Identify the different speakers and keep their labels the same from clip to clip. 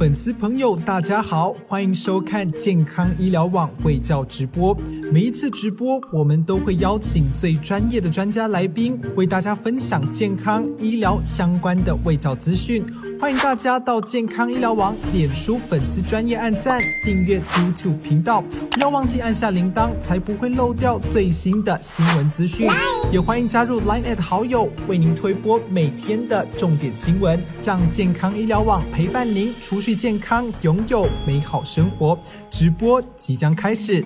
Speaker 1: 粉丝朋友，大家好，欢迎收看健康医疗网卫教直播。每一次直播，我们都会邀请最专业的专家来宾，为大家分享健康医疗相关的卫教资讯。欢迎大家到健康医疗网脸书粉丝专业按赞、订阅 YouTube 频道，不要忘记按下铃铛，才不会漏掉最新的新闻资讯。也欢迎加入 Line at 好友，为您推播每天的重点新闻，让健康医疗网陪伴您储蓄健康，拥有美好生活。直播即将开始。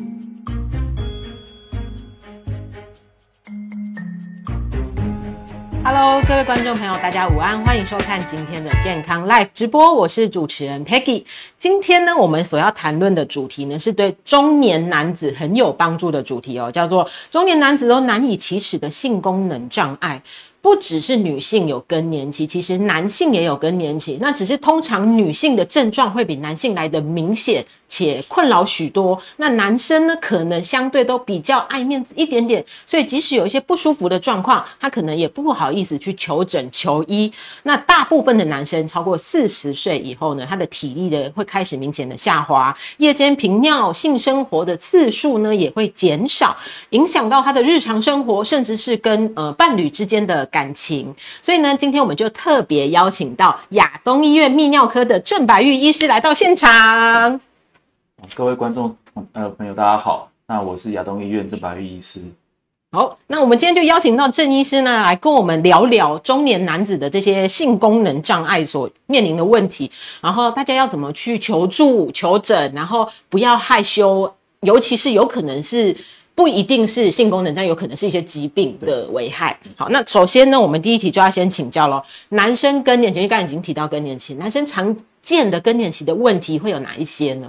Speaker 2: Hello，各位观众朋友，大家午安，欢迎收看今天的健康 Live 直播，我是主持人 Peggy。今天呢，我们所要谈论的主题呢，是对中年男子很有帮助的主题哦，叫做中年男子都难以启齿的性功能障碍。不只是女性有更年期，其实男性也有更年期，那只是通常女性的症状会比男性来的明显且困扰许多。那男生呢，可能相对都比较爱面子一点点，所以即使有一些不舒服的状况，他可能也不好意思去求诊求医。那大部分的男生超过四十岁以后呢，他的体力的会开始明显的下滑，夜间频尿、性生活的次数呢也会减少，影响到他的日常生活，甚至是跟呃伴侣之间的。感情，所以呢，今天我们就特别邀请到亚东医院泌尿科的郑白玉医师来到现场。
Speaker 3: 各位观众呃朋友，大家好，那我是亚东医院郑白玉医师。
Speaker 2: 好，那我们今天就邀请到郑医师呢，来跟我们聊聊中年男子的这些性功能障碍所面临的问题，然后大家要怎么去求助、求诊，然后不要害羞，尤其是有可能是。不一定是性功能，但有可能是一些疾病的危害。好，那首先呢，我们第一题就要先请教喽。男生更年期，刚刚已经提到更年期，男生常见的更年期的问题会有哪一些呢？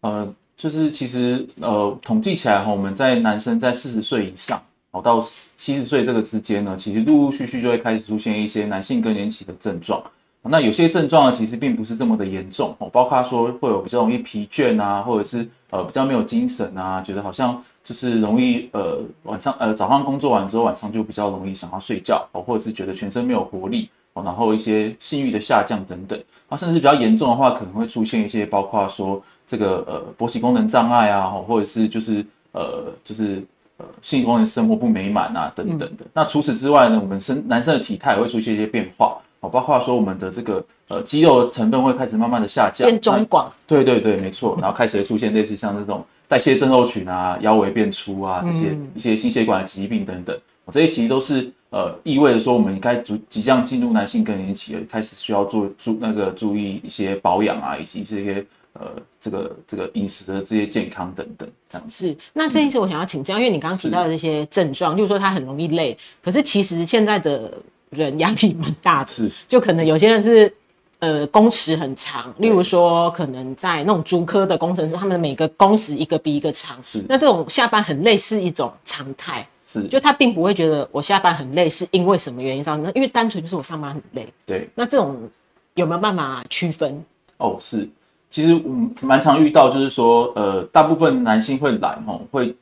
Speaker 3: 呃，就是其实呃，统计起来哈，我们在男生在四十岁以上，哦到七十岁这个之间呢，其实陆陆续续就会开始出现一些男性更年期的症状。那有些症状呢，其实并不是这么的严重哦，包括说会有比较容易疲倦啊，或者是呃比较没有精神啊，觉得好像就是容易呃晚上呃早上工作完之后晚上就比较容易想要睡觉哦，或者是觉得全身没有活力，然后一些性欲的下降等等，啊，甚至比较严重的话，可能会出现一些包括说这个呃勃起功能障碍啊，或者是就是呃就是呃性功能生活不美满啊等等的。那除此之外呢，我们生男生的体态也会出现一些变化。哦，包括说我们的这个呃肌肉的成分会开始慢慢的下降，
Speaker 2: 变中广。
Speaker 3: 对对对，没错。然后开始会出现类似像这种代谢症候群啊、腰围变粗啊这些一些心血管的疾病等等。这些其实都是呃意味着说我们应该逐即将进入男性更年期了，开始需要做注那个注意一些保养啊，以及这些呃这个这个饮食的这些健康等等这样
Speaker 2: 是。那这一次我想要请教，因为你刚刚提到的这些症状，例如说他很容易累，可是其实现在的。人压力蛮大的，
Speaker 3: 是
Speaker 2: 就可能有些人是，呃，工时很长，例如说可能在那种竹科的工程师，他们的每个工时一个比一个长，
Speaker 3: 是
Speaker 2: 那这种下班很累是一种常态，
Speaker 3: 是
Speaker 2: 就他并不会觉得我下班很累是因为什么原因上，那因为单纯就是我上班很累，
Speaker 3: 对，
Speaker 2: 那这种有没有办法区分？
Speaker 3: 哦，是，其实我蛮常遇到，就是说，呃，大部分男性会来吼会。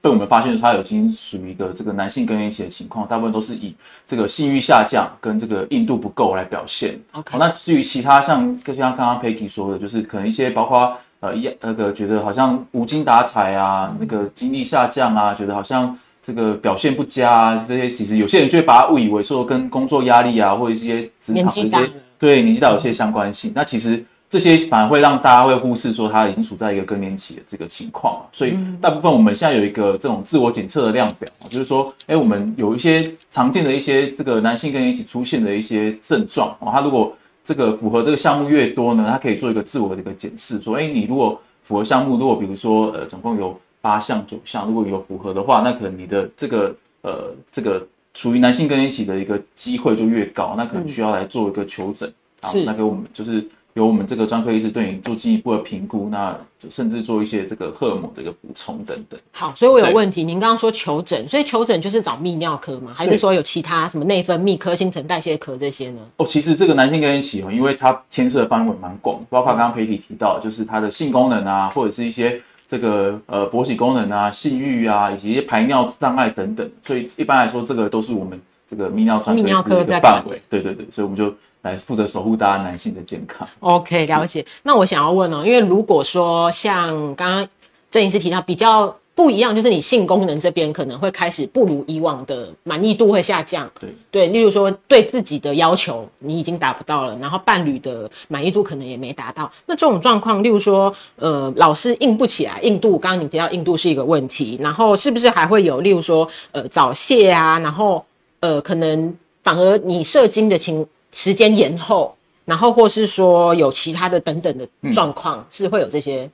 Speaker 3: 被我们发现，他已经属于一个这个男性更年期的情况，大部分都是以这个性欲下降跟这个硬度不够来表现。
Speaker 2: OK，
Speaker 3: 那至于其他像，就像刚刚 Peggy 说的，就是可能一些包括呃一那个觉得好像无精打采啊，那个精力下降啊，觉得好像这个表现不佳啊，这些其实有些人就会把它误以为说跟工作压力啊，或者一些职场一些对年纪大有些相关性。那其实。这些反而会让大家会忽视说他已经处在一个更年期的这个情况所以大部分我们现在有一个这种自我检测的量表就是说，哎，我们有一些常见的一些这个男性更年期出现的一些症状哦，他如果这个符合这个项目越多呢，他可以做一个自我的一个检视，说，哎，你如果符合项目，如果比如说呃总共有八项九项，如果有符合的话，那可能你的这个呃这个属于男性更年期的一个机会就越高，那可能需要来做一个求诊，
Speaker 2: 是，
Speaker 3: 那给我们就是。由我们这个专科医师对你做进一步的评估，那甚至做一些这个荷尔蒙的一个补充等等。
Speaker 2: 好，所以我有问题，您刚刚说求诊，所以求诊就是找泌尿科吗？还是说有其他什么内分泌科、新陈代谢科这些呢？
Speaker 3: 哦，其实这个男性更年期哦，因为它牵涉的范围蛮广，包括刚刚培体提到，就是他的性功能啊，或者是一些这个呃勃起功能啊、性欲啊，以及一些排尿障碍等等。所以一般来说，这个都是我们这个泌尿专科的范围。对对对，所以我们就。来负责守护大家男性的健康。
Speaker 2: OK，了解。那我想要问哦，因为如果说像刚刚郑医师提到比较不一样，就是你性功能这边可能会开始不如以往的满意度会下降。
Speaker 3: 对
Speaker 2: 对，例如说对自己的要求你已经达不到了，然后伴侣的满意度可能也没达到。那这种状况，例如说呃老是硬不起来，硬度刚刚你提到硬度是一个问题，然后是不是还会有例如说呃早泄啊，然后呃可能反而你射精的情时间延后。然后或是说有其他的等等的状况，是会有这些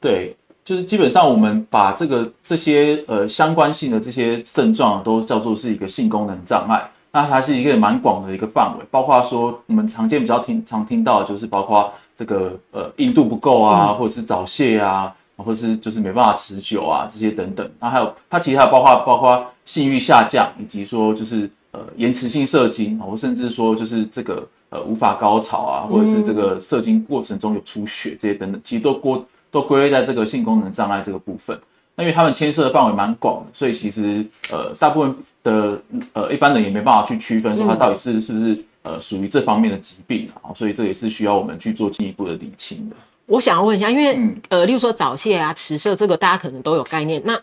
Speaker 3: 对，就是基本上我们把这个这些呃相关性的这些症状都叫做是一个性功能障碍。那它是一个蛮广的一个范围，包括说我们常见比较听常听到的就是包括这个呃硬度不够啊，或者是早泄啊，或者是就是没办法持久啊这些等等。那还有它其实还有包括包括性欲下降，以及说就是呃延迟性射精，或甚至说就是这个呃无法高潮啊，或者是这个射精过程中有出血这些等等，其实都归都归类在这个性功能障碍这个部分。那因为他们牵涉的范围蛮广的，所以其实呃大部分的呃一般人也没办法去区分说它到底是是不是呃属于这方面的疾病啊，所以这也是需要我们去做进一步的理清的。
Speaker 2: 我想要问一下，因为、
Speaker 3: 嗯
Speaker 2: 呃，例如说早泄啊、迟射，这个大家可能都有概念。那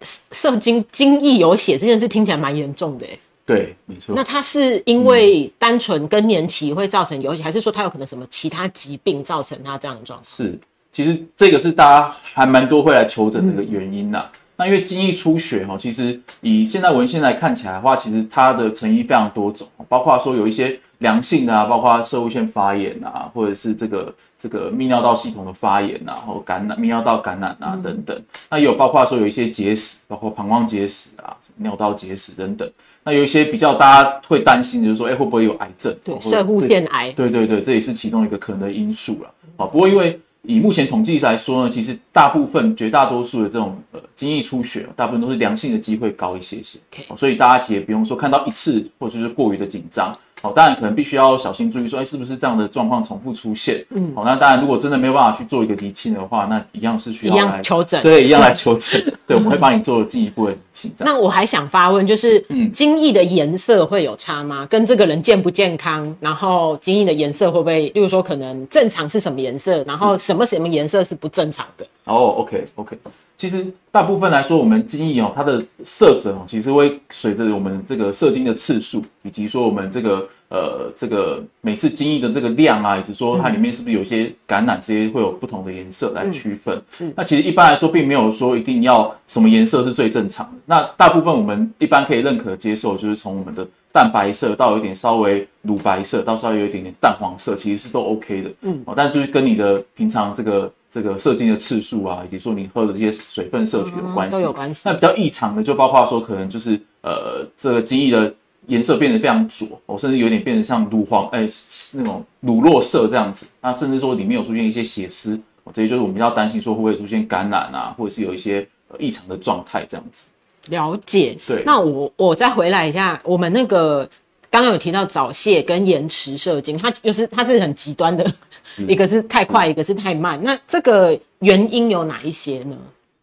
Speaker 2: 射射精精液有血这件事听起来蛮严重的，欸
Speaker 3: 对，没错
Speaker 2: 那。他是因为单纯更年期会造成有嗯，还是说他有可能什么其他疾病造成他这样的状况？
Speaker 3: 是，其实这个是大家还蛮多会来求诊的一个原因呐、那因为精液出血哈，其实以现在文献来看起来的话，其实它的成因非常多种，包括说有一些良性的啊，包括射物腺发炎啊，或者是这个这个泌尿道系统的发炎啊，或感染泌尿道感染啊等等。那也有包括说有一些结石，包括膀胱结石啊、尿道结石等等。那有一些比较大家会担心，就是说，哎、会不会有癌症？
Speaker 2: 对，
Speaker 3: 哦或者
Speaker 2: 射护腺癌。
Speaker 3: 对对对，这也是其中一个可能的因素了。啊，不过因为以目前统计来说呢，其实大部分绝大多数的这种呃精液出血，大部分都是良性的机会高一些些所以大家其实也不用说看到一次或者是过于的紧张。哦，当然可能必须要小心注意说，哎，是不是这样的状况重复出现？嗯，好、那当然如果真的没有办法去做一个厘清的话，那一样是需
Speaker 2: 一
Speaker 3: 要来
Speaker 2: 样求诊。
Speaker 3: 对，一样来求诊。对，我们会帮你做进一步的厘清。这样
Speaker 2: 那我还想发问，就是
Speaker 3: 嗯
Speaker 2: 精液的颜色会有差吗？跟这个人健不健康，然后精液的颜色会不会，例如说可能正常是什么颜色，然后什么什么颜色是不正常的？
Speaker 3: 哦，OK OK，其实大部分来说，我们精液哦，它的色泽哦，其实会随着我们这个射精的次数，以及说我们这个呃这个每次精液的这个量啊，以及说它里面是不是有一些感染这些会有不同的颜色来区分。
Speaker 2: 是
Speaker 3: 那其实一般来说，并没有说一定要什么颜色是最正常的。那大部分我们一般可以认可接受，就是从我们的淡白色到有点稍微乳白色，到稍微有一点点淡黄色，其实是都 OK 的。
Speaker 2: 嗯，
Speaker 3: 哦，但就是跟你的平常这个这个射精的次数啊，以及说你喝的这些水分摄取有关系，
Speaker 2: 嗯都有关系
Speaker 3: 那比较异常的，就包括说可能就是呃这个精液的颜色变得非常浊，哦，甚至有点变得像乳黄哎、那种乳酪色这样子，那甚至说里面有出现一些血丝，哦，这些就是我们比较担心说会不会出现感染啊，或者是有一些呃异常的状态这样子。
Speaker 2: 了解。
Speaker 3: 对
Speaker 2: 那我我再回来一下，我们那个刚刚有提到早泄跟延迟射精，它就是它是很极端的，一个是太快，一个是太慢。那这个原因有哪一些呢？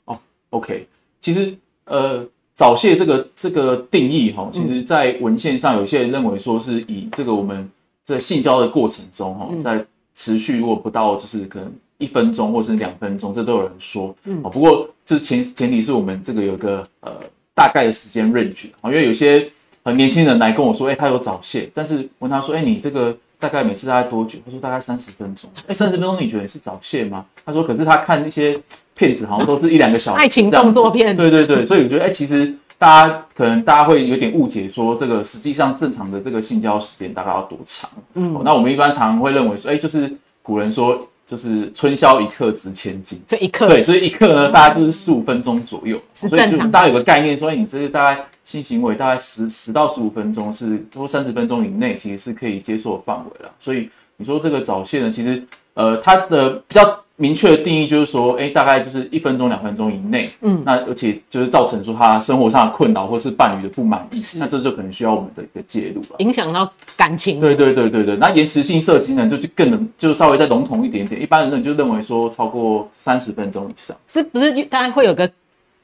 Speaker 3: 哦 OK，其实呃，早泄这个这个定义哈，其实在文献上有些人认为说是以这个我们在性交的过程中哈，在持续如果不到就是可能一分钟或是两分钟，这都有人说，嗯，不过这前前提是我们这个有个呃大概的时间 range 啊，因为有些呃年轻人来跟我说，哎、他有早泄，但是问他说，哎、你这个大概每次大概多久？他说大概三十分钟。哎、三十分钟你觉得是早泄吗？他说，可是他看那些片子好像都是一两个小时，
Speaker 2: 爱情动作片
Speaker 3: 对对对，所以我觉得，哎、其实大家可能大家会有点误解，说这个实际上正常的这个性交时间大概要多长？嗯、那我们一般常常会认为说，哎、就是古人说，就是春宵一刻值千金。
Speaker 2: 这一刻
Speaker 3: 对，所以一刻呢，大概就是十五分钟左右，所以就大家有个概念说，哎，你这个大概性行为大概十十到十五分钟是多三十分钟以内，其实是可以接受范围了。所以你说这个早泄呢，其实呃，它的比较明确的定义就是说，哎，大概就是一分钟、两分钟以内，
Speaker 2: 嗯
Speaker 3: 那而且就是造成说他生活上的困扰或是伴侣的不满意，那这就可能需要我们的一个介入了。
Speaker 2: 影响到感情。
Speaker 3: 对对对对对，那延迟性射精呢，就就更能就稍微再笼统一点点，一般人就认为说超过三十分钟以上。
Speaker 2: 是不是大家会有个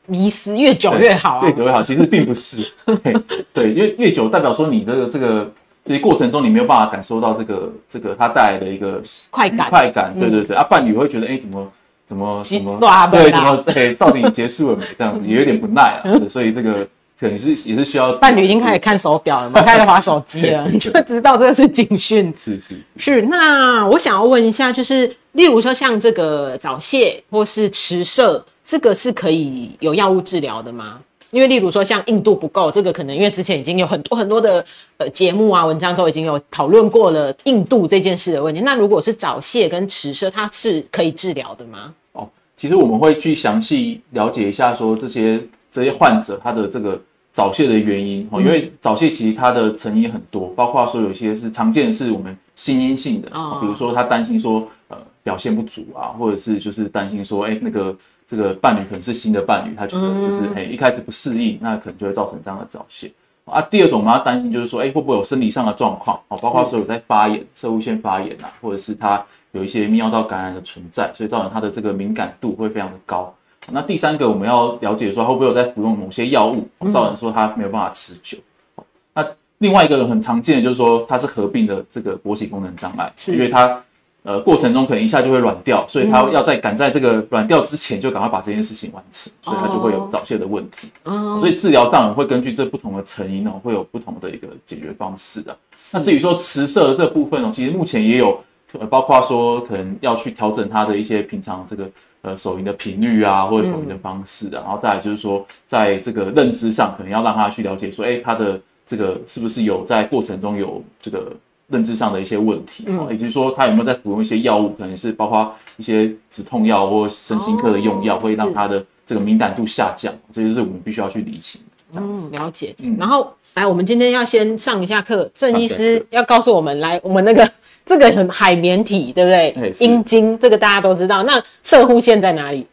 Speaker 2: 迷思，越久越好啊
Speaker 3: 越？久越好，其实并不是。对对，因为越久代表说你这个这个这些过程中你没有办法感受到这个这个它带来的一个
Speaker 2: 快感
Speaker 3: 快感，对
Speaker 2: 嗯
Speaker 3: 对对，啊，伴侣会觉得，哎，怎么怎么
Speaker 2: 急
Speaker 3: 怎么
Speaker 2: 哇
Speaker 3: 对，怎么对，到底结束了没？这样子也有点不耐啊，所以这个可能是也是需要
Speaker 2: 伴侣已经开始看手表了嘛，开始划手机了，你就知道这个是警讯。
Speaker 3: 是是
Speaker 2: 是，那我想要问一下，就是例如说像这个早泄或是迟射，这个是可以有药物治疗的吗？因为例如说像硬度不够，这个可能因为之前已经有很多很多的呃节目啊文章都已经有讨论过了硬度这件事的问题。那如果是早泄跟迟射，它是可以治疗的吗？
Speaker 3: 哦，其实我们会去详细了解一下，说这些这些患者他的这个早泄的原因哦，因为早泄其实它的成因很多，包括说有些是常见的是我们心因性的，
Speaker 2: 哦
Speaker 3: 比如说他担心说呃表现不足啊，或者是就是担心说哎那个这个伴侣可能是新的伴侣，他觉得就是哎、一开始不适应，那可能就会造成这样的早泄。啊，第二种我们要担心就是说，哎、会不会有生理上的状况哦，包括说有在发炎、射物腺发炎啊，或者是他有一些泌尿道感染的存在，所以造成他的这个敏感度会非常的高。那第三个我们要了解说，他会不会有在服用某些药物，哦造成说他没有办法持久。哦那另外一个很常见的就是说，它是合并的这个勃起功能障碍，
Speaker 2: 是
Speaker 3: 因为它呃过程中可能一下就会软掉，所以他要在赶在这个软掉之前就赶快把这件事情完成，所以他就会有早泄的问题。
Speaker 2: 嗯，
Speaker 3: 所以治疗上我会根据这不同的成因哦，会有不同的一个解决方式的。那至于说迟射的这部分哦，其实目前也有，呃，包括说可能要去调整他的一些平常这个呃手淫的频率啊，或者手淫的方式啊，然后再来就是说，在这个认知上，可能要让他去了解说，哎，他的这个是不是有在过程中有这个认知上的一些问题，嗯，也就是说他有没有在服用一些药物，可能是包括一些止痛药或身心科的用药，
Speaker 2: 哦
Speaker 3: 会让他的这个敏感度下降，这就是我们必须要去理清
Speaker 2: 嗯，了解。
Speaker 3: 嗯
Speaker 2: 然后，来，我们今天要先上一下课，郑医
Speaker 3: 上
Speaker 2: 师要告诉我们，来，我们那个 这个很海绵体，对不对？阴茎这个大家都知道。那射护腺在哪里？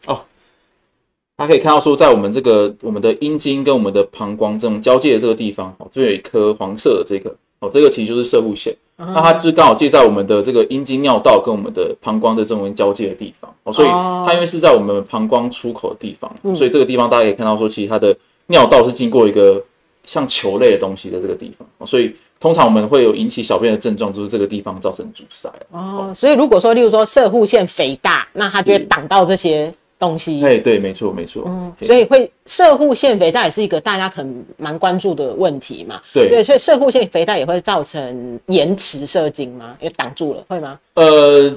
Speaker 3: 大家可以看到说，在我们这个我们的阴茎跟我们的膀胱这种交界的这个地方，哦，这边有一颗黄色的这个，哦，这个其实就是射护腺。那它就是刚好介在我们的这个阴茎尿道跟我们的膀胱的这种交界的地方，哦，所以
Speaker 2: 哦。
Speaker 3: 它因为是在我们膀胱出口的地方，
Speaker 2: 嗯。
Speaker 3: 所以这个地方大家可以看到说，其实它的尿道是经过一个像球类的东西的这个地方，哦，所以通常我们会有引起小便的症状，就是这个地方造成阻塞。
Speaker 2: 哦，所以如果说，例如说射护腺肥大，那它就会
Speaker 3: 是。
Speaker 2: 挡到这些东西。
Speaker 3: 哎，对，没错，没错，
Speaker 2: 嗯，所以会射护腺肥大也是一个大家可能蛮关注的问题嘛。
Speaker 3: 对
Speaker 2: 对，所以射护腺肥大也会造成延迟射精吗？也挡住了，会吗？
Speaker 3: 呃，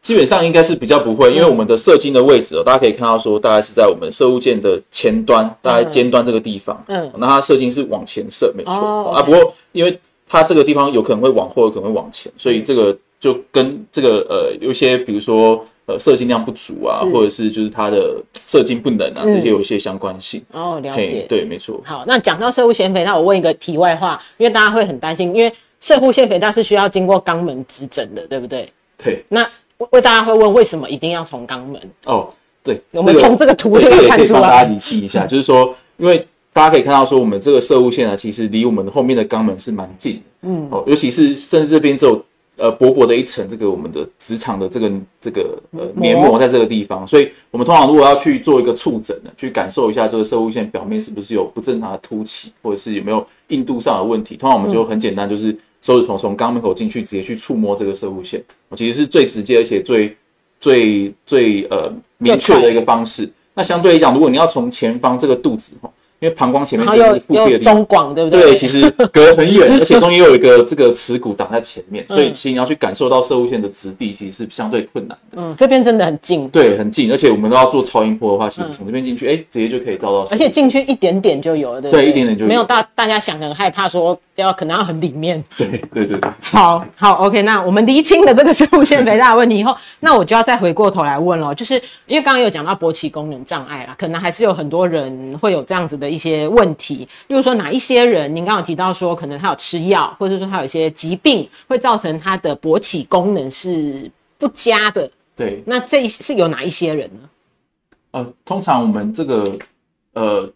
Speaker 3: 基本上应该是比较不会，因为我们的射精的位置哦，大家可以看到说，大概是在我们射物键的前端，大概尖端这个地方。
Speaker 2: 嗯
Speaker 3: 那它射精是往前射，没错、
Speaker 2: 哦
Speaker 3: 啊。不过因为它这个地方有可能会往后，有可能会往前，所以这个就跟这个呃有一些比如说呃射精量不足啊，或者是就是它的射精不能啊，
Speaker 2: 嗯
Speaker 3: 这些有一些相关性。
Speaker 2: 哦，了解，。
Speaker 3: 对，没错。
Speaker 2: 好，那讲到射护腺肥那，我问一个题外话，因为大家会很担心，因为射护腺肥大是需要经过肛门指诊的，对不对？
Speaker 3: 对，
Speaker 2: 那为为大家会问，为什么一定要从肛门？
Speaker 3: 哦，对，
Speaker 2: 我们从这个图就可以看出来
Speaker 3: 以帮大家理清一下，就是说，因为大家可以看到说，我们这个射物线啊，其实离我们后面的肛门是蛮近的，嗯，哦，尤其是甚至这边只有呃薄薄的一层这个我们的直肠的这个这个呃黏膜在这个地方，所以我们通常如果要去做一个触诊呢，去感受一下这个射物线表面是不是有不正常的凸起，或者是有没有硬度上的问题，通常我们就很简单，就是手指头从肛门口进去，直接去触摸这个射物线，哦其实是最直接而且最最最呃明确的一个方式。那相对来讲，如果你要从前方这个肚子哈，因为膀胱前面
Speaker 2: 然后又
Speaker 3: 这个是腹壁的地方
Speaker 2: 中广，对不
Speaker 3: 对，对其实隔很远，而且中间又有一个这个耻骨挡在前面，所以
Speaker 2: 嗯
Speaker 3: 其实你要去感受到射物线的质地，其实是相对困难的。
Speaker 2: 嗯，这边真的很近，
Speaker 3: 对，很近，而且我们都要做超音波的话，其实从这边进去，哎、直接就可以照到。
Speaker 2: 而且进去一点点就有了，对不对？
Speaker 3: 对一点点就有
Speaker 2: 没有大大家想的很害怕说要可能要很里面。
Speaker 3: 对对对对，
Speaker 2: 好好，OK，那我们厘清了这个射物线肥大的问题以后，那我就要再回过头来问了，就是因为刚刚有讲到勃起功能障碍啦，可能还是有很多人会有这样子的一些问题，例如说哪一些人，您刚刚有提到说可能他有吃药，或者说他有一些疾病会造成他的勃起功能是不佳的，
Speaker 3: 对，
Speaker 2: 那这是有哪一些人呢？
Speaker 3: 呃，通常我们这个呃，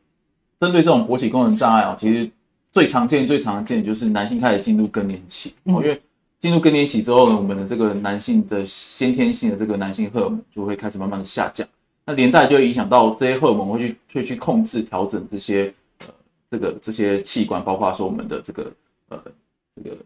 Speaker 3: 针对这种勃起功能障碍啊，其实最常见、最常见的就是男性开始进入更年期，哦，因为进入更年期之后呢，我们的这个男性的先天性的这个男性荷尔蒙就会开始慢慢的下降，那连带就会影响到这些荷尔蒙会去会去控制调整这些呃这个这些器官，包括说我们的这个呃这个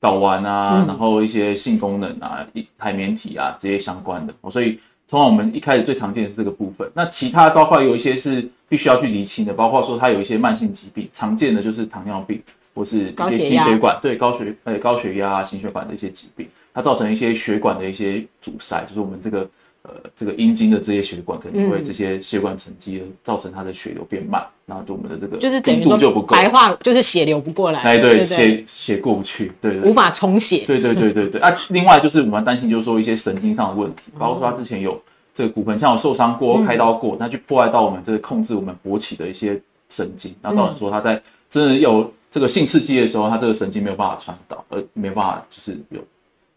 Speaker 3: 睾丸啊，
Speaker 2: 嗯
Speaker 3: 然后一些性功能啊、一海绵体啊这些相关的。哦所以通常我们一开始最常见的是这个部分。那其他包括有一些是必须要去厘清的，包括说它有一些慢性疾病，常见的就是糖尿病或是一些心血管对高血呃高血压啊、心血管的一些疾病，它造成一些血管的一些阻塞，就是我们这个。呃，这个阴茎的这些血管可能因为
Speaker 2: 嗯
Speaker 3: 这些血管沉积而造成它的血流变慢，然后就我们的这个
Speaker 2: 就是等于
Speaker 3: 密度就不够，
Speaker 2: 白话就是血流不过来，
Speaker 3: 哎，对，
Speaker 2: 对
Speaker 3: 血血过不去，对对
Speaker 2: 无法充血。
Speaker 3: 对对对对对。啊，另外就是我们担心，就是说一些神经上的问题，包括说他之前有这个骨盆腔有受伤过、
Speaker 2: 嗯
Speaker 3: 开刀过，那去破坏到我们这个控制我们勃起的一些神经，然后造成说他在真的有这个性刺激的时候，他这个神经没有办法传导，而没有办法就是有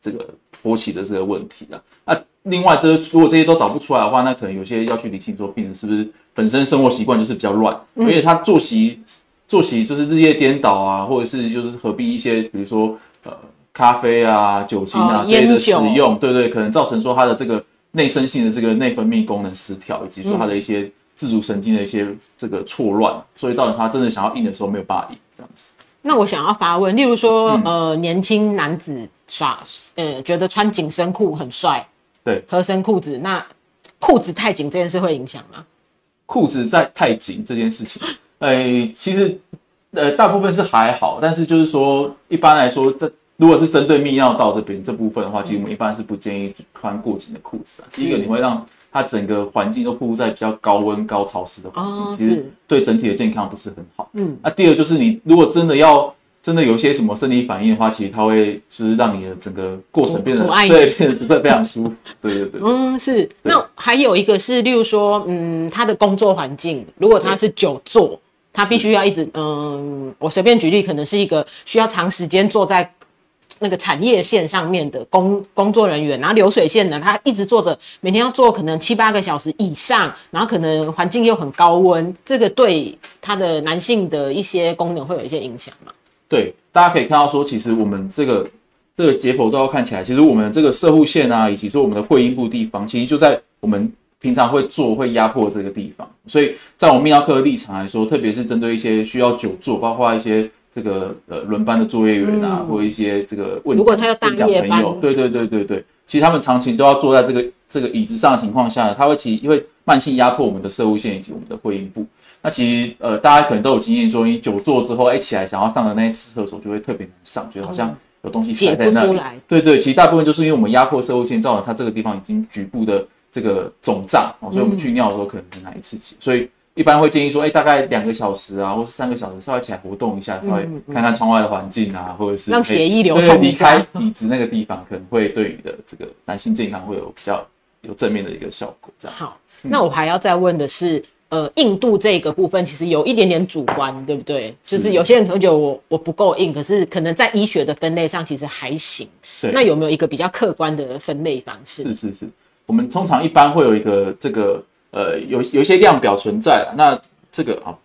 Speaker 3: 这个勃起的这个问题啊。那另外，这如果这些都找不出来的话，那可能有些要去理清说病人是不是本身生活习惯就是比较乱，
Speaker 2: 嗯
Speaker 3: 而且他作息作息就是日夜颠倒啊，或者是就是合并一些，比如说呃咖啡啊、酒精啊、
Speaker 2: 哦
Speaker 3: 这些的使用，对对，可能造成说他的这个内生性的这个内分泌功能失调，以及说他的一些自主神经的一些这个错乱，所以造成他真的想要硬的时候没有办法硬，这样子。
Speaker 2: 那我想要发问，例如说，
Speaker 3: 嗯
Speaker 2: 呃，年轻男子耍，呃，觉得穿紧身裤很帅，
Speaker 3: 对，
Speaker 2: 合身裤子，那裤子太紧这件事会影响吗？
Speaker 3: 裤子在太紧这件事情，呃，其实呃大部分是还好，但是就是说一般来说，这如果是针对泌尿道这边这部分的话，其实我们一般是不建议穿过紧的裤子啊。第一个，你会让它整个环境都暴露在比较高温、高潮湿的环境，
Speaker 2: 哦
Speaker 3: 其实对整体的健康不是很好。
Speaker 2: 嗯，
Speaker 3: 那第二就是你如果真的要真的有一些什么生理反应的话，其实它会就是让你的整个过程变得
Speaker 2: 阻碍你
Speaker 3: 对变得不非常舒服。对对对。
Speaker 2: 嗯，是。那还有一个是，例如说，嗯，他的工作环境，如果他是久坐，他必须要一直，嗯，我随便举例，可能是一个需要长时间坐在那个产业线上面的工工作人员，然后流水线呢，他一直坐着，每天要做可能七八个小时以上，然后可能环境又很高温，这个对他的男性的一些功能会有一些影响吗？
Speaker 3: 对，大家可以看到说，其实我们这个这个解剖照看起来，其实我们这个射护线啊，以及说我们的会阴部地方，其实就在我们平常会做会压迫这个地方。所以在我们泌尿科的立场来说，特别是针对一些需要久坐，包括一些这个呃轮班的作业员啊，
Speaker 2: 嗯。
Speaker 3: 或一些这个问
Speaker 2: 如果他要大
Speaker 3: 问讲
Speaker 2: 夜班。
Speaker 3: 朋友，对对对对对，其实他们长期都要坐在这个这个椅子上的情况下，他会其因为慢性压迫我们的射物线以及我们的会阴部。那其实呃，大家可能都有经验，说你久坐之后，哎、起来想要上的那一次厕所就会特别难上，觉得好像有东西塞在那里。对对，其实大部分就是因为我们压迫射物线，造成它这个地方已经局部的这个肿胀哦，所以我们去尿的时候可能很难一次起，所以一般会建议说，哎、大概两个小时啊，或是三个小时，稍微起来活动一下，稍微看看窗外的环境啊，或者是
Speaker 2: 让
Speaker 3: 哎
Speaker 2: 血液流
Speaker 3: 对离
Speaker 2: 通一下
Speaker 3: 开椅子那个地方，可能会对你的这个男性健康会有比较有正面的一个效果。这样子
Speaker 2: 好，那我还要再问的是，呃，硬度这个部分其实有一点点主观，对不对？就是有些人可能觉得我我不够硬，可是可能在医学的分类上其实还行。
Speaker 3: 对
Speaker 2: 那有没有一个比较客观的分类方式？
Speaker 3: 是是是，我们通常一般会有一个这个呃有有一些量表存在啊，那这个啊，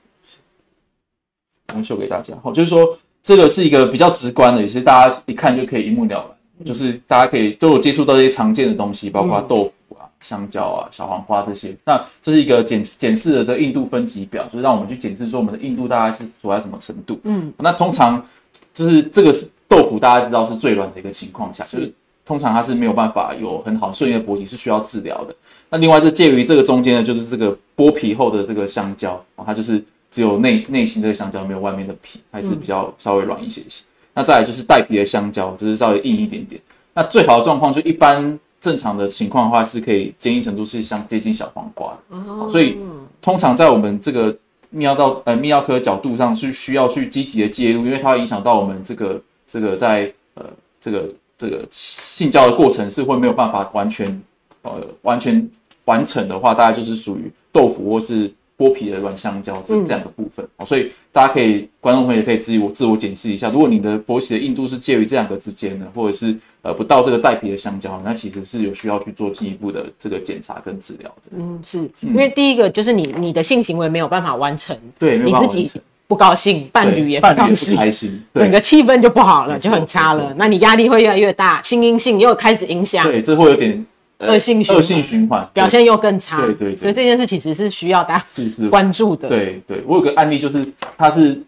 Speaker 3: 我们秀给大家，好，就是说这个是一个比较直观的，也是大家一看就可以一目了然，就是大家可以都有接触到一些常见的东西，包括
Speaker 2: 嗯。
Speaker 3: 豆腐啊、香蕉啊、小黄瓜这些。那这是一个检检视的这个硬度分级表，就是让我们去检视说我们的硬度大概是处在什么程度。
Speaker 2: 嗯，
Speaker 3: 那通常就是这个是豆腐，大家知道是最软的一个情况下，就是通常它是没有办法有很好顺利的勃起，是需要治疗的。那另外这介于这个中间的，就是这个剥皮后的这个香蕉，哦，它就是只有内内心这个香蕉，没有外面的皮，还是比较稍微软一些些。那再来就是带皮的香蕉，只是稍微硬一点点。那最好的状况就一般正常的情况的话，是可以坚硬程度是相接近小黄瓜的。
Speaker 2: 哦
Speaker 3: 所以通常在我们这个泌尿道呃泌尿科角度上是需要去积极的介入，因为它会影响到我们这个这个在呃这个这个性交的过程是会没有办法完全呃完全完成的话，大概就是属于豆腐或是剥皮的软香蕉这
Speaker 2: 嗯
Speaker 3: 这样的部分。哦，所以大家可以观众朋友也可以自我自我检视一下，如果你的勃起的硬度是介于这两个之间的，或者是呃不到这个带皮的香蕉，那其实是有需要去做进一步的这个检查跟治疗的。
Speaker 2: 嗯，是因为第一个就是你你的性行为没有办法完成，
Speaker 3: 对，没有
Speaker 2: 你自己
Speaker 3: 办法完成。
Speaker 2: 不高兴，伴侣也不高兴，
Speaker 3: 开心，
Speaker 2: 整个气氛就不好了，就很差了。那你压力会越来越大，心因性又开始影响，
Speaker 3: 对，这会有点呃
Speaker 2: 恶性循环
Speaker 3: 恶性循环
Speaker 2: 表现又更差。
Speaker 3: 对对对
Speaker 2: 所以这件事其实是需要大家
Speaker 3: 是是
Speaker 2: 关注的。，
Speaker 3: 对对，我有个案例，就是他是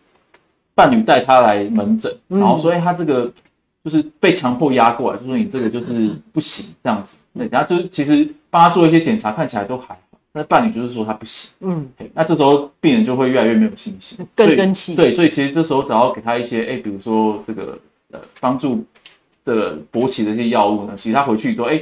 Speaker 3: 伴侣带他来门诊，
Speaker 2: 嗯
Speaker 3: 然后所以他这个就是被强迫压过来，就说你这个就是不行这样子。对，然后就是其实帮他做一些检查，看起来都还好，那伴侣就是说他不行。
Speaker 2: 嗯，
Speaker 3: 那这时候病人就会越来越没有信心，
Speaker 2: 更生气
Speaker 3: 对，所以其实这时候只要给他一些，哎，比如说这个呃帮助的勃起的一些药物呢，其实他回去之后，哎，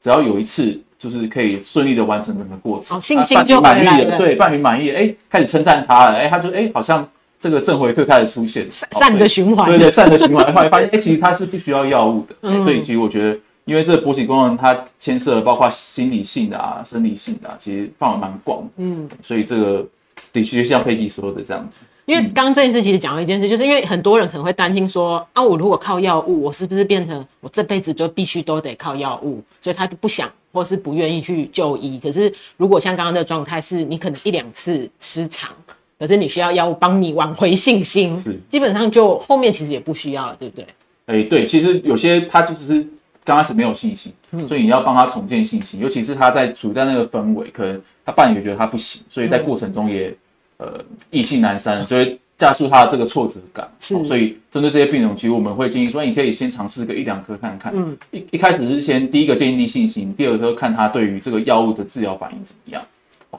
Speaker 3: 只要有一次就是可以顺利的完成整个过程，
Speaker 2: 哦信心
Speaker 3: 啊
Speaker 2: 就回
Speaker 3: 满意了，对，伴侣满意了，哎，开始称赞他了，哎，他就哎好像这个正回馈开始出现，
Speaker 2: 善善的循环。
Speaker 3: 对对，善的循环，后来发现，哎、其实他是不需要药物的，
Speaker 2: 嗯
Speaker 3: 所以其实我觉得，因为这个勃起功能它牵涉了包括心理性的啊、生理性的啊，其实范围蛮广，
Speaker 2: 嗯，
Speaker 3: 所以这个的确像佩蒂说的这样子，
Speaker 2: 因为刚刚这件事其实讲了一件事，就是因为很多人可能会担心说，啊，我如果靠药物，我是不是变成我这辈子就必须都得靠药物？所以他就不想或是不愿意去就医。可是如果像刚刚的状态是，你可能一两次失常，可是你需要药物帮你挽回信心，
Speaker 3: 是
Speaker 2: 基本上就后面其实也不需要了，对不对？
Speaker 3: 哎、对，其实有些他就只是刚开始没有信心，所以你要帮他重建信心，尤其是他在处在那个氛围，可能他伴侣觉得他不行，所以在过程中也、呃意兴阑珊，就会加速他的这个挫折感。
Speaker 2: 是
Speaker 3: 所以针对这些病人，其实我们会建议说，你可以先尝试个一两颗看看。
Speaker 2: 嗯，
Speaker 3: 一一开始是先第一个建立信心，第二个看他对于这个药物的治疗反应怎么样。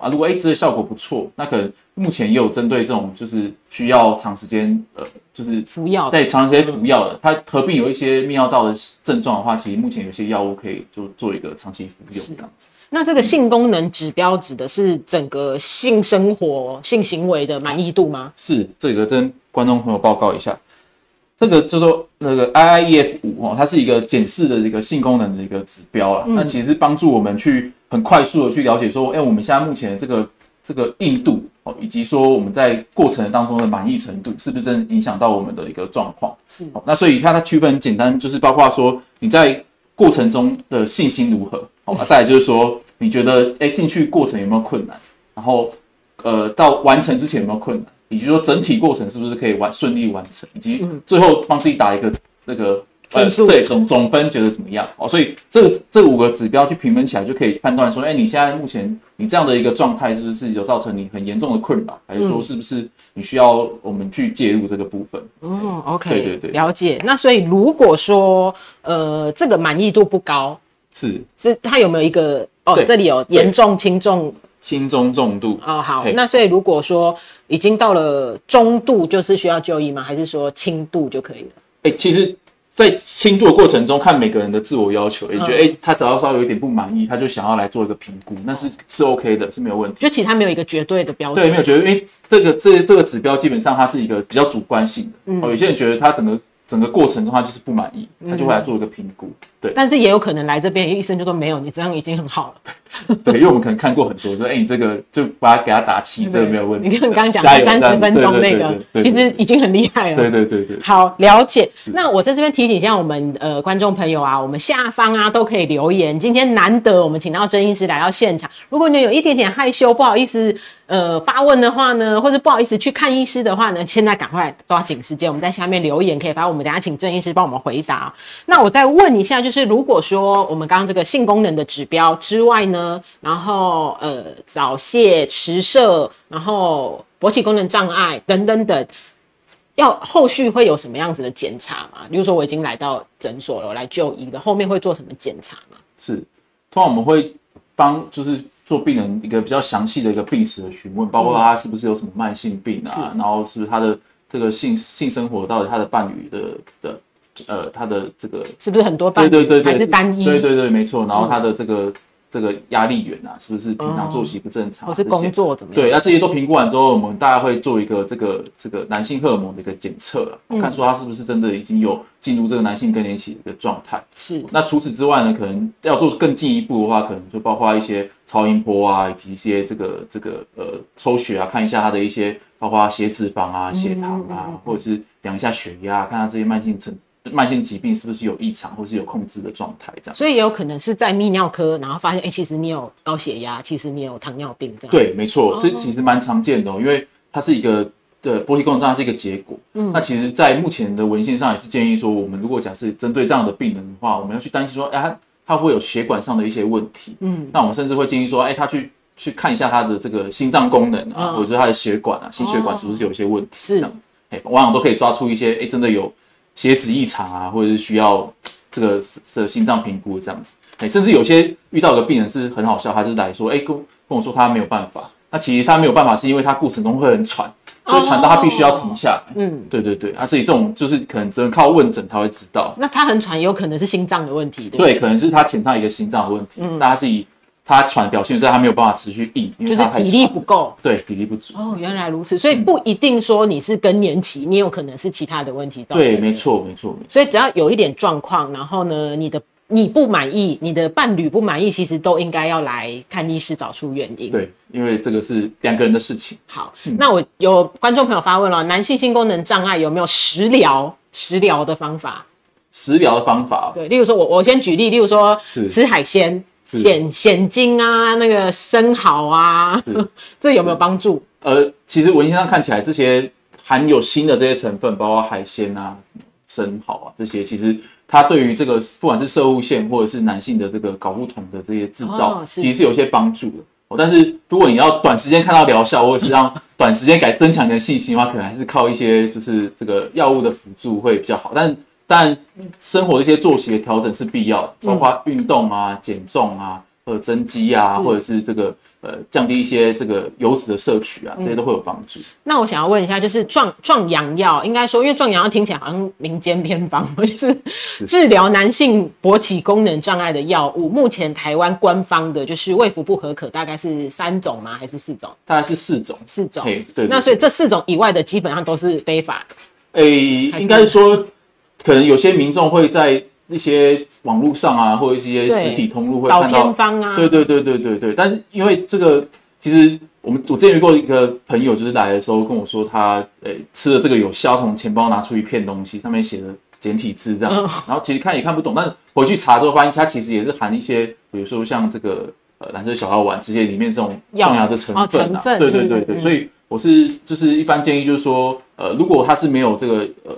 Speaker 3: 啊，如果哎这个效果不错，那可能目前也有针对这种就是需要长时间呃就是
Speaker 2: 服药的
Speaker 3: 在长时间服药的，它合并有一些泌尿道的症状的话，其实目前有些药物可以就做一个长期服用
Speaker 2: 是
Speaker 3: 这样子。
Speaker 2: 那这个性功能指标指的是整个性生活、性行为的满意度吗？
Speaker 3: 是这个跟观众朋友报告一下，这个叫做那个 IIEF 五哦，它是一个检视的一个性功能的一个指标啊。那其实帮助我们去很快速的去了解说，哎、我们现在目前的这个这个硬度哦，以及说我们在过程当中的满意程度，是不是真的影响到我们的一个状况？
Speaker 2: 是
Speaker 3: 哦那所以它它区分很简单，就是包括说你在过程中的信心如何，好、吧？再来就是说你觉得哎进去过程有没有困难，然后呃到完成之前有没有困难，以及说整体过程是不是可以完顺利完成，以及最后帮自己打一个那个。呃
Speaker 2: 分数
Speaker 3: 对总总分觉得怎么样？哦，所以这这五个指标去评分起来，就可以判断说，哎，你现在目前你这样的一个状态，是不是有造成你很严重的困扰，还是说是不是你需要我们去介入这个部分？
Speaker 2: 嗯，OK，
Speaker 3: 对对对
Speaker 2: 了解。那所以如果说呃这个满意度不高，
Speaker 3: 是
Speaker 2: 是它有没有一个哦？这里有严重、轻重
Speaker 3: 轻中重度。
Speaker 2: 哦。好，那所以如果说已经到了中度，就是需要就医吗？还是说轻度就可以了？
Speaker 3: 哎、其实，在轻度的过程中，看每个人的自我要求，也觉得哎、他只要稍微有一点不满意，他就想要来做一个评估，那是是 OK 的，是没有问题。
Speaker 2: 就其实它没有一个绝对的标准。
Speaker 3: 对，没有绝对，因为这个这这个指标基本上它是一个比较主观性的。哦，有些人觉得他整个整个过程中他就是不满意，他就会来做一个评估。对
Speaker 2: 但是也有可能来这边，医生就说没有，你这样已经很好了。
Speaker 3: 对，因为我们可能看过很多，说哎、你这个就把它给他打气，这个没有问题。
Speaker 2: 你看刚刚讲
Speaker 3: 加油
Speaker 2: 三十分钟那个其实已经很厉害了。
Speaker 3: 对对对对，
Speaker 2: 好，了解。那我在这边提醒一下我们呃观众朋友啊，我们下方啊都可以留言。今天难得我们请到郑医师来到现场，如果你有一点点害羞，不好意思呃发问的话呢，或者不好意思去看医师的话呢，现在赶快抓紧时间，我们在下面留言可以把，我们等下请郑医师帮我们回答。那我再问一下，就是如果说我们刚刚这个性功能的指标之外呢，然后呃早泄、迟射，然后勃起功能障碍等等等。要后续会有什么样子的检查吗？比如说我已经来到诊所了，我来就医了，后面会做什么检查吗？
Speaker 3: 是，通常我们会帮就是做病人一个比较详细的一个病史的询问，包括他是不是有什么慢性病啊，
Speaker 2: 是
Speaker 3: 然后是不是他的这个性性生活到底他的伴侣的的呃他的这个
Speaker 2: 是不是很多伴侣
Speaker 3: 对对对对
Speaker 2: 还是单一？嗯
Speaker 3: 对对对没错，然后他的这个、这个压力源啊，是不是平常作息不正常，
Speaker 2: 或是工作怎么样？
Speaker 3: 对，那这些都评估完之后，我们大概会做一个这个这个男性荷尔蒙的一个检测啊，看说他是不是真的已经有进入这个男性更年期的一个状态。
Speaker 2: 是
Speaker 3: 那除此之外呢，可能要做更进一步的话，可能就包括一些超音波啊，以及一些这个这个呃抽血啊，看一下他的一些包括血脂肪啊、血糖啊，或者是量一下血压，看他这些慢性症、慢性疾病是不是有异常，或是有控制的状态这样。
Speaker 2: 所以也有可能是在泌尿科，然后发现，哎、其实你有高血压，其实你有糖尿病这样。，
Speaker 3: 对，没错，这其实蛮常见的、哦，因为它是一个的勃起功能障碍是一个结果。嗯，那其实，在目前的文献上也是建议说，我们如果假设针对这样的病人的话，我们要去担心说，哎，他他会不会有血管上的一些问题？
Speaker 2: 嗯，
Speaker 3: 那我们甚至会建议说，哎，他去去看一下他的这个心脏功能啊，
Speaker 2: 嗯
Speaker 3: 或者说他的血管啊，心血管是不是有一些问题？
Speaker 2: 是
Speaker 3: 这样子，哎，往往都可以抓出一些，哎，真的有血脂异常啊，或者是需要这个这心脏评估这样子。哎，甚至有些遇到的病人是很好笑，他是来说，哎，跟跟我说他没有办法。那其实他没有办法，是因为他过程中会很喘，会喘到他必须要停下来。嗯，对对对，啊，所以这种就是可能只能靠问诊他会知道。
Speaker 2: 那他很喘，有可能是心脏的问题，对
Speaker 3: 对？可能是他潜在一个心脏的问题。嗯，那他是以他喘表现，所以他没有办法持续硬，
Speaker 2: 就是体力不够。
Speaker 3: 对，体力不足。
Speaker 2: 哦，原来如此，所以不一定说你是更年期，你有可能是其他的问题造成。
Speaker 3: 对，没错，没错。
Speaker 2: 所以只要有一点状况，然后呢，你的。你不满意，你的伴侣不满意，其实都应该要来看医师找出原因。
Speaker 3: 对，因为这个是两个人的事情。
Speaker 2: 好，那我有观众朋友发问了，男性性功能障碍有没有食疗？食疗的方法？
Speaker 3: 食疗的方法？
Speaker 2: 对，例如说，我我先举例，例如说吃海鲜、鲜鲜精啊，那个生蚝啊，这有没有帮助？
Speaker 3: 呃，其实文献上看起来，这些含有锌的这些成分，包括海鲜啊、生蚝啊这些，其实。它对于这个不管是射物线或者是男性的这个睾固酮的这些制造，其实是有些帮助的。哦，但是如果你要短时间看到疗效，或者是让 短时间改增强你的信心的话，可能还是靠一些就是这个药物的辅助会比较好。但但生活的一些作息的调整是必要的，包括运动啊、减重啊、或者增肌啊，或者是这个。呃，降低一些这个油脂的摄取啊，这些都会有帮助。
Speaker 2: 那我想要问一下，就是壮壮阳药，应该说，因为壮阳药听起来好像民间偏方，就是治疗男性勃起功能障碍的药物。目前台湾官方的就是胃服不合可，大概是三种吗？还是四种？
Speaker 3: 大概是四种。
Speaker 2: 四种。
Speaker 3: 对。
Speaker 2: 那所以这四种以外的，基本上都是非法的。
Speaker 3: 诶，应该说，可能有些民众会在。一些网络上啊，或者一些实体通路会看到，对对对对对对。但是因为这个，其实我们我之前遇过一个朋友，就是来的时候跟我说，他诶吃了这个有效，从钱包拿出一片东西，上面写的简体字这样，然后其实看也看不懂，但是回去查之后发现，它其实也是含一些，比如说像这个呃蓝色小药丸这些里面这种壮阳的成分啊，对对对对。所以我是就是一般建议就是说，呃，如果它是没有这个呃。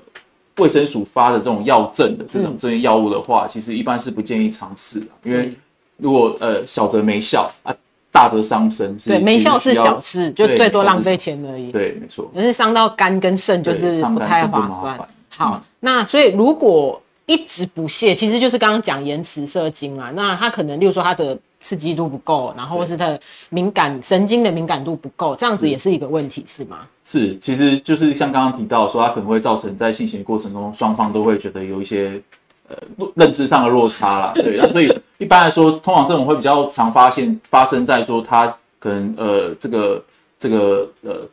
Speaker 3: 卫生署发的这种药证的这种这些药物的话，其实一般是不建议尝试的，因为如果呃小则没效啊，大则伤身。
Speaker 2: 对，没效是小事，就最多浪费钱而已。
Speaker 3: 对，没错。
Speaker 2: 但是伤到肝跟肾就是不太划算。好，那所以如果一直不泻，其实就是刚刚讲延迟射精啊，那他可能例如说他的。刺激度不够，然后或是他敏感神经的敏感度不够，这样子也是一个问题，是吗？
Speaker 3: 是，其实就是像刚刚提到说，它可能会造成在性行为过程中双方都会觉得有一些呃认知上的落差啦。对，所以一般来说，通常这种会比较常发现发生在说他可能呃这个这个呃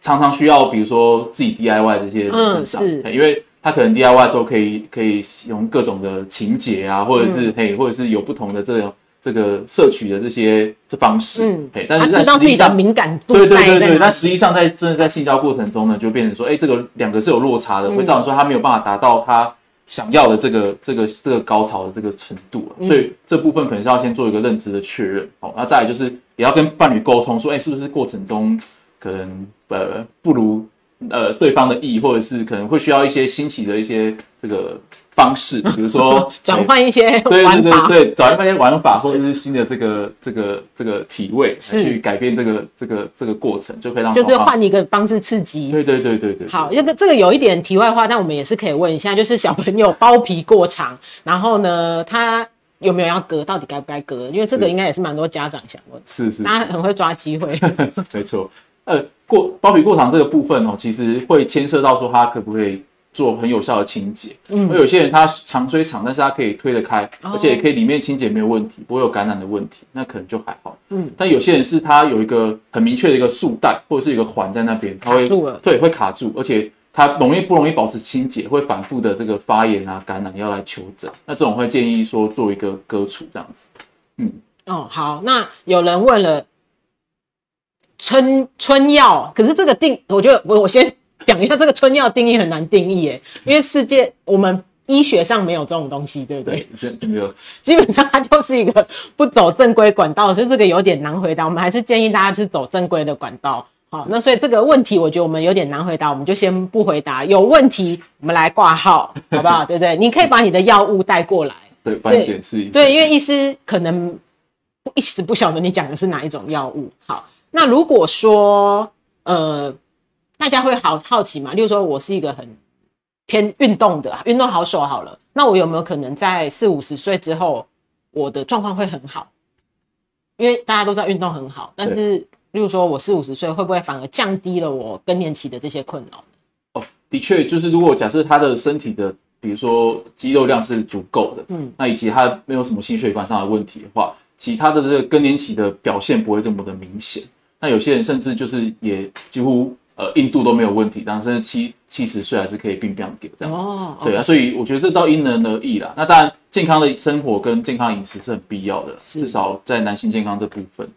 Speaker 3: 常常需要比如说自己 DIY 这些人身上，因为他可能 DIY 之后可以可以用各种的情节啊，或者是嘿，或者是有不同的这种。这个摄取的这些这方式，嗯，但是在实际上
Speaker 2: 敏感度，
Speaker 3: 对对对对，但实际上在真的在性交过程中呢，就变成说，哎，这个两个是有落差的，会造成说他没有办法达到他想要的这个这个这个高潮的这个程度所以这部分可能是要先做一个认知的确认，好，那再来就是也要跟伴侣沟通，说，哎，是不是过程中可能呃不如呃对方的意，或者是可能会需要一些新奇的一些这个。方式，比如说
Speaker 2: 转换一些
Speaker 3: 对对对对，转换一些玩法或者是新的这个这个这个体位，去改变这个这个这个过程，就可以让
Speaker 2: 就是换一个方式刺激。
Speaker 3: 对对对对对。
Speaker 2: 好，这个这个有一点题外话，但我们也是可以问一下，就是小朋友包皮过长，然后呢，他有没有要割？到底该不该割？因为这个应该也是蛮多家长想问。
Speaker 3: 是是，
Speaker 2: 他很会抓机会。
Speaker 3: 没错，呃，过包皮过长这个部分哦，其实会牵涉到说他可不可以。做很有效的清洁，嗯，有些人他长追长，但是他可以推得开，而且也可以里面清洁没有问题，不会有感染的问题，那可能就还好，嗯。但有些人是他有一个很明确的一个束带或者是一个环在那边，
Speaker 2: 他会
Speaker 3: 对会卡住，而且它容易不容易保持清洁，会反复的这个发炎啊感染要来求诊，那这种会建议说做一个割除这样子，
Speaker 2: 嗯。哦，好，那有人问了春春药，可是这个定，我觉得我我先。讲一下这个春药定义很难定义耶，因为世界我们医学上没有这种东西，对不对？
Speaker 3: 没有，
Speaker 2: 基本上它就是一个不走正规管道，所以这个有点难回答。我们还是建议大家去走正规的管道。好，那所以这个问题我觉得我们有点难回答，我们就先不回答。有问题我们来挂号，好不好？对不对？你可以把你的药物带过来，
Speaker 3: 对，帮你检视一下。
Speaker 2: 对，因为医师可能一时不晓得你讲的是哪一种药物。好，那如果说呃。大家会好好奇嘛？例如说，我是一个很偏运动的，运动好手好了，那我有没有可能在四五十岁之后，我的状况会很好？因为大家都知道运动很好，但是例如说我四五十岁，会不会反而降低了我更年期的这些困扰？
Speaker 3: 哦，的确，就是如果假设他的身体的，比如说肌肉量是足够的，嗯，那以及他没有什么心血管上的问题的话，其他的这个更年期的表现不会这么的明显。那有些人甚至就是也几乎呃硬度都没有问题，然后甚至七七十岁还是可以并表给这样。哦，对啊，所以我觉得这倒因人而异啦。那当然，健康的生活跟健康饮食是很必要的，至少在男性健康这部分。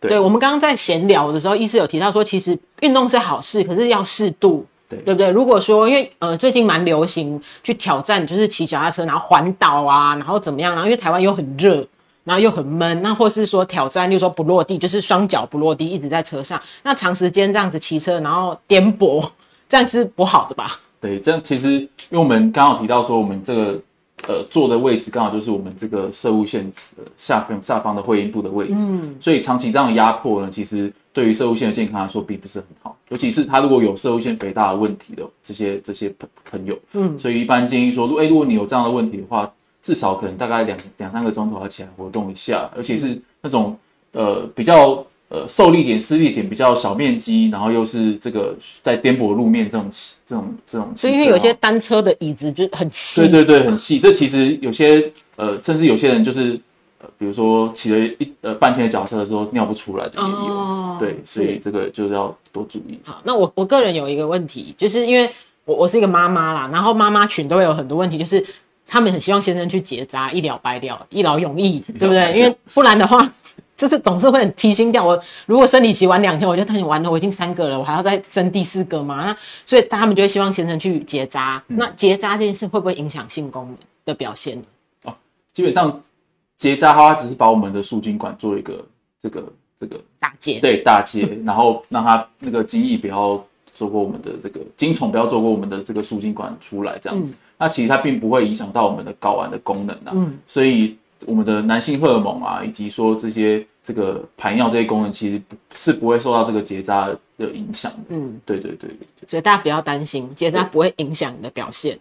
Speaker 2: 对，我们刚刚在闲聊的时候，医师有提到说，其实运动是好事，可是要适度，
Speaker 3: 对
Speaker 2: 对不对？如果说因为呃最近蛮流行去挑战，就是骑脚踏车然后环岛啊，然后怎么样？然后因为台湾又很热。然后又很闷，那或是说挑战，就是说不落地，就是双脚不落地，一直在车上，那长时间这样子骑车，然后颠簸，这样是不好的吧？
Speaker 3: 对，这样其实因为我们刚好提到说，我们这个呃坐的位置刚好就是我们这个射物线下方下方的会阴部的位置，嗯，所以长期这样压迫呢，其实对于射物线的健康来说并不是很好，尤其是他如果有射物线肥大的问题的这些这些朋朋友，嗯，所以一般建议说，如果如果你有这样的问题的话。至少可能大概两两三个钟头要起来活动一下，而且是那种呃比较呃受力点、施力点比较小面积，然后又是这个在颠簸路面这种这种这种。
Speaker 2: 所以因为有些单车的椅子就很细。
Speaker 3: 对对对，很细。这其实有些呃，甚至有些人就是呃，比如说骑了一呃半天的脚车的时候尿不出来的也有。对，所以这个就是要多注意。
Speaker 2: 好，那我我个人有一个问题，就是因为我我是一个妈妈啦，然后妈妈群都会有很多问题，就是。他们很希望先生去结扎，一了百了，一劳永逸，对不对？因为不然的话，就是总是会很提心吊。我如果生理期晚两天，我就担心完了，我已经三个了，我还要再生第四个嘛？那所以他们就会希望先生去结扎。那结扎这件事会不会影响性功能的表现呢？哦，
Speaker 3: 基本上结扎的话，只是把我们的输精管做一个这个这个
Speaker 2: 大结，
Speaker 3: 对大结，然后让它那个精液不要走过我们的这个精虫，不要走过我们的这个输精管出来，这样子。那其实它并不会影响到我们的睾丸的功能啊，嗯，所以我们的男性荷尔蒙啊，以及说这些这个排尿这些功能，其实不是不会受到这个结扎的影响的，嗯，对对对，
Speaker 2: 所以大家不要担心，其实它不会影响你的表现。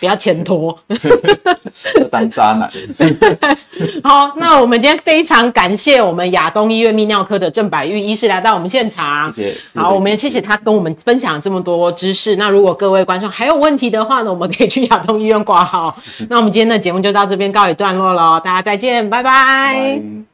Speaker 2: 不要牵拖，
Speaker 3: 当渣男。
Speaker 2: 好，那我们今天非常感谢我们亚东医院泌尿科的郑百玉医师来到我们现场。
Speaker 3: 谢谢。
Speaker 2: 好，我们也谢谢他跟我们分享这么多知识。那如果各位观众还有问题的话呢，我们可以去亚东医院挂号。那我们今天的节目就到这边告一段落了，大家再见，拜拜。